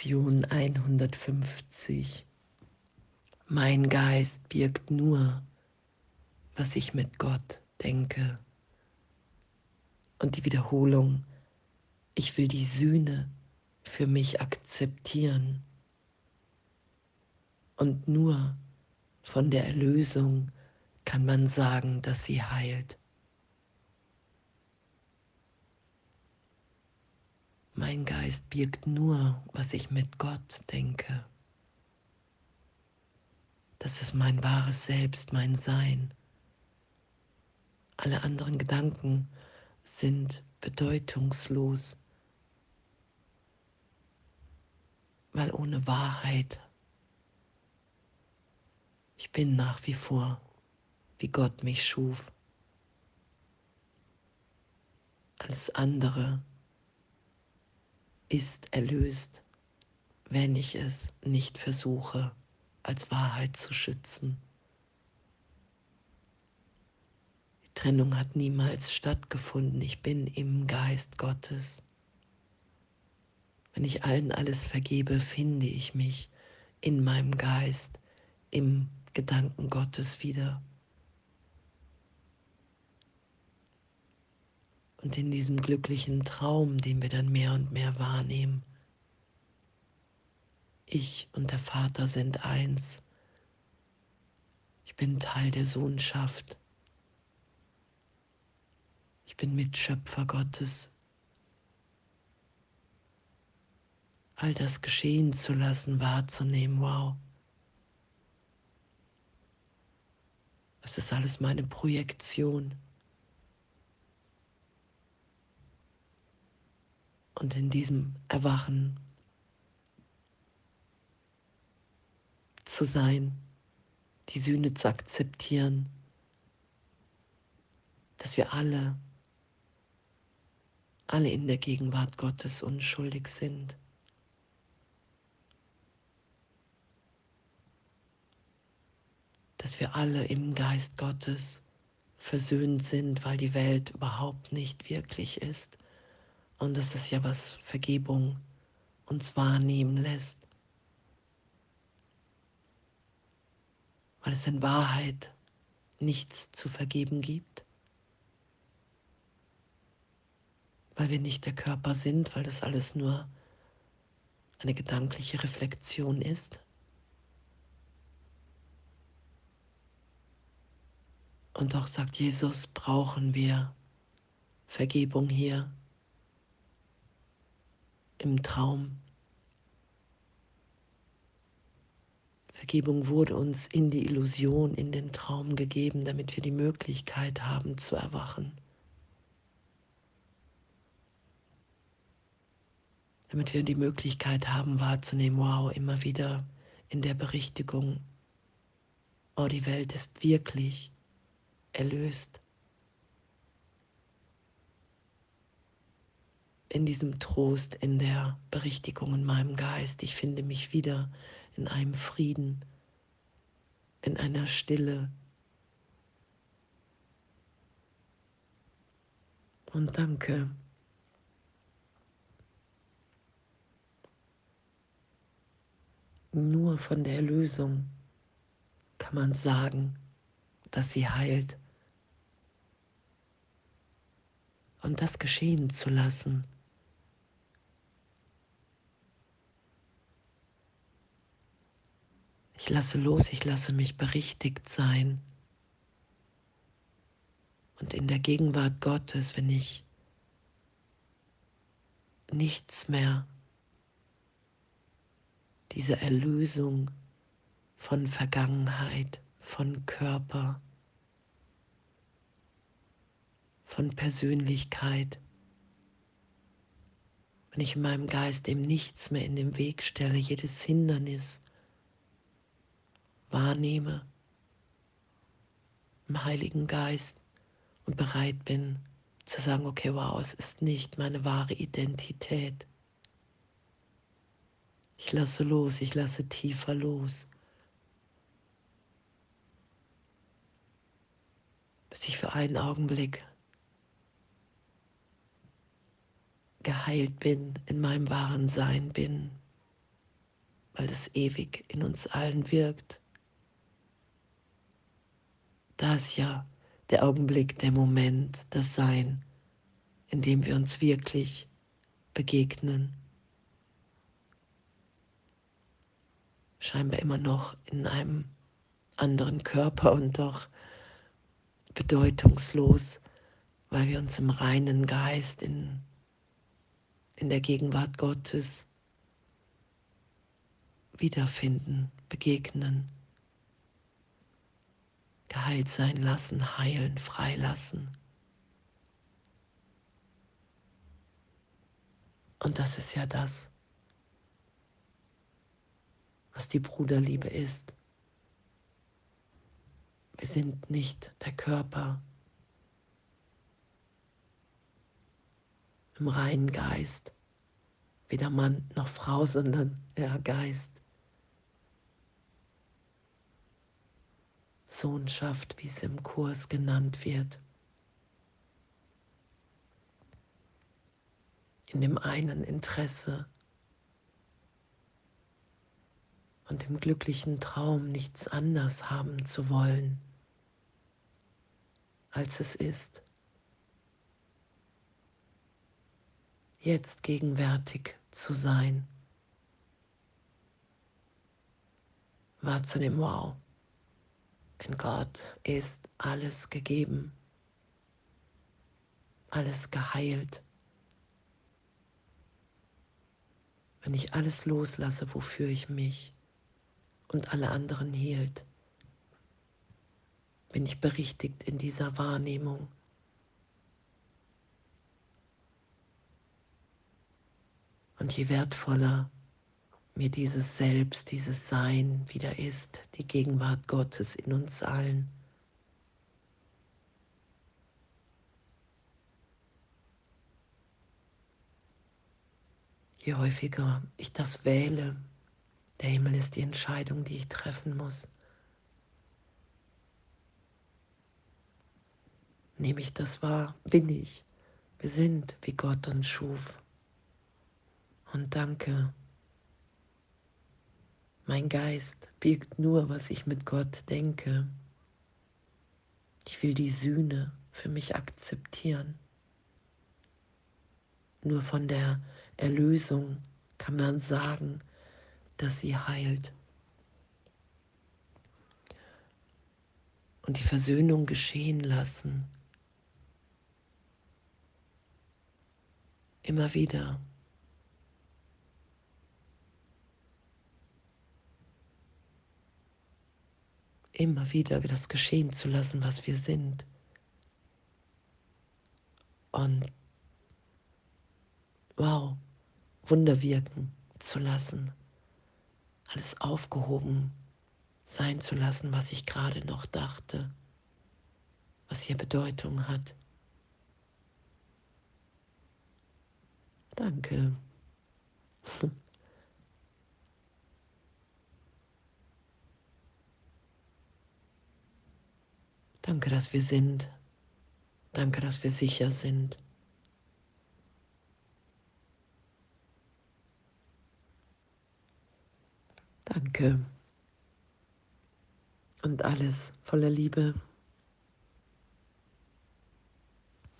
Lektion 150. Mein Geist birgt nur, was ich mit Gott denke. Und die Wiederholung, ich will die Sühne für mich akzeptieren. Und nur von der Erlösung kann man sagen, dass sie heilt. Mein Geist birgt nur, was ich mit Gott denke. Das ist mein wahres Selbst, mein Sein. Alle anderen Gedanken sind bedeutungslos, weil ohne Wahrheit ich bin nach wie vor, wie Gott mich schuf. Alles andere ist erlöst, wenn ich es nicht versuche, als Wahrheit zu schützen. Die Trennung hat niemals stattgefunden. Ich bin im Geist Gottes. Wenn ich allen alles vergebe, finde ich mich in meinem Geist, im Gedanken Gottes wieder. Und in diesem glücklichen Traum, den wir dann mehr und mehr wahrnehmen. Ich und der Vater sind eins. Ich bin Teil der Sohnschaft. Ich bin Mitschöpfer Gottes. All das geschehen zu lassen, wahrzunehmen, wow. Das ist alles meine Projektion. Und in diesem Erwachen zu sein, die Sühne zu akzeptieren, dass wir alle, alle in der Gegenwart Gottes unschuldig sind. Dass wir alle im Geist Gottes versöhnt sind, weil die Welt überhaupt nicht wirklich ist und das ist ja, was Vergebung uns wahrnehmen lässt. Weil es in Wahrheit nichts zu vergeben gibt. Weil wir nicht der Körper sind, weil das alles nur eine gedankliche Reflexion ist. Und doch sagt Jesus, brauchen wir Vergebung hier im Traum. Vergebung wurde uns in die Illusion, in den Traum gegeben, damit wir die Möglichkeit haben zu erwachen. Damit wir die Möglichkeit haben wahrzunehmen, wow, immer wieder in der Berichtigung, oh, die Welt ist wirklich erlöst. In diesem Trost, in der Berichtigung in meinem Geist. Ich finde mich wieder in einem Frieden, in einer Stille. Und danke. Nur von der Erlösung kann man sagen, dass sie heilt. Und das geschehen zu lassen, Ich lasse los, ich lasse mich berichtigt sein. Und in der Gegenwart Gottes, wenn ich nichts mehr, diese Erlösung von Vergangenheit, von Körper, von Persönlichkeit, wenn ich in meinem Geist dem nichts mehr in den Weg stelle, jedes Hindernis, wahrnehme im Heiligen Geist und bereit bin zu sagen, okay, wow, es ist nicht meine wahre Identität. Ich lasse los, ich lasse tiefer los. Bis ich für einen Augenblick geheilt bin, in meinem wahren Sein bin, weil es ewig in uns allen wirkt. Da ist ja der Augenblick, der Moment, das Sein, in dem wir uns wirklich begegnen. Scheinbar immer noch in einem anderen Körper und doch bedeutungslos, weil wir uns im reinen Geist in, in der Gegenwart Gottes wiederfinden, begegnen, geheilt sein lassen, heilen, freilassen. Und das ist ja das, was die Bruderliebe ist. Wir sind nicht der Körper im reinen Geist, weder Mann noch Frau, sondern der Geist. Sohnschaft, wie es im Kurs genannt wird. In dem einen Interesse und dem glücklichen Traum nichts anders haben zu wollen als es ist. Jetzt gegenwärtig zu sein. Wahrzunehmen, wow, in Gott ist alles gegeben, alles geheilt. Wenn ich alles loslasse, wofür ich mich und alle anderen hielt, bin ich berichtigt in dieser Wahrnehmung. Und je wertvoller mir dieses Selbst, dieses Sein wieder ist, die Gegenwart Gottes in uns allen, je häufiger ich das wähle, der Himmel ist die Entscheidung, die ich treffen muss. nehme ich das wahr, bin ich. Wir sind, wie Gott uns schuf. Und danke. Mein Geist birgt nur, was ich mit Gott denke. Ich will die Sühne für mich akzeptieren. Nur von der Erlösung kann man sagen, dass sie heilt. Und die Versöhnung geschehen lassen Immer wieder. Immer wieder das geschehen zu lassen, was wir sind. Und wow, Wunder wirken zu lassen. Alles aufgehoben sein zu lassen, was ich gerade noch dachte, was hier Bedeutung hat. Danke. Danke, dass wir sind. Danke, dass wir sicher sind. Danke. Und alles voller Liebe.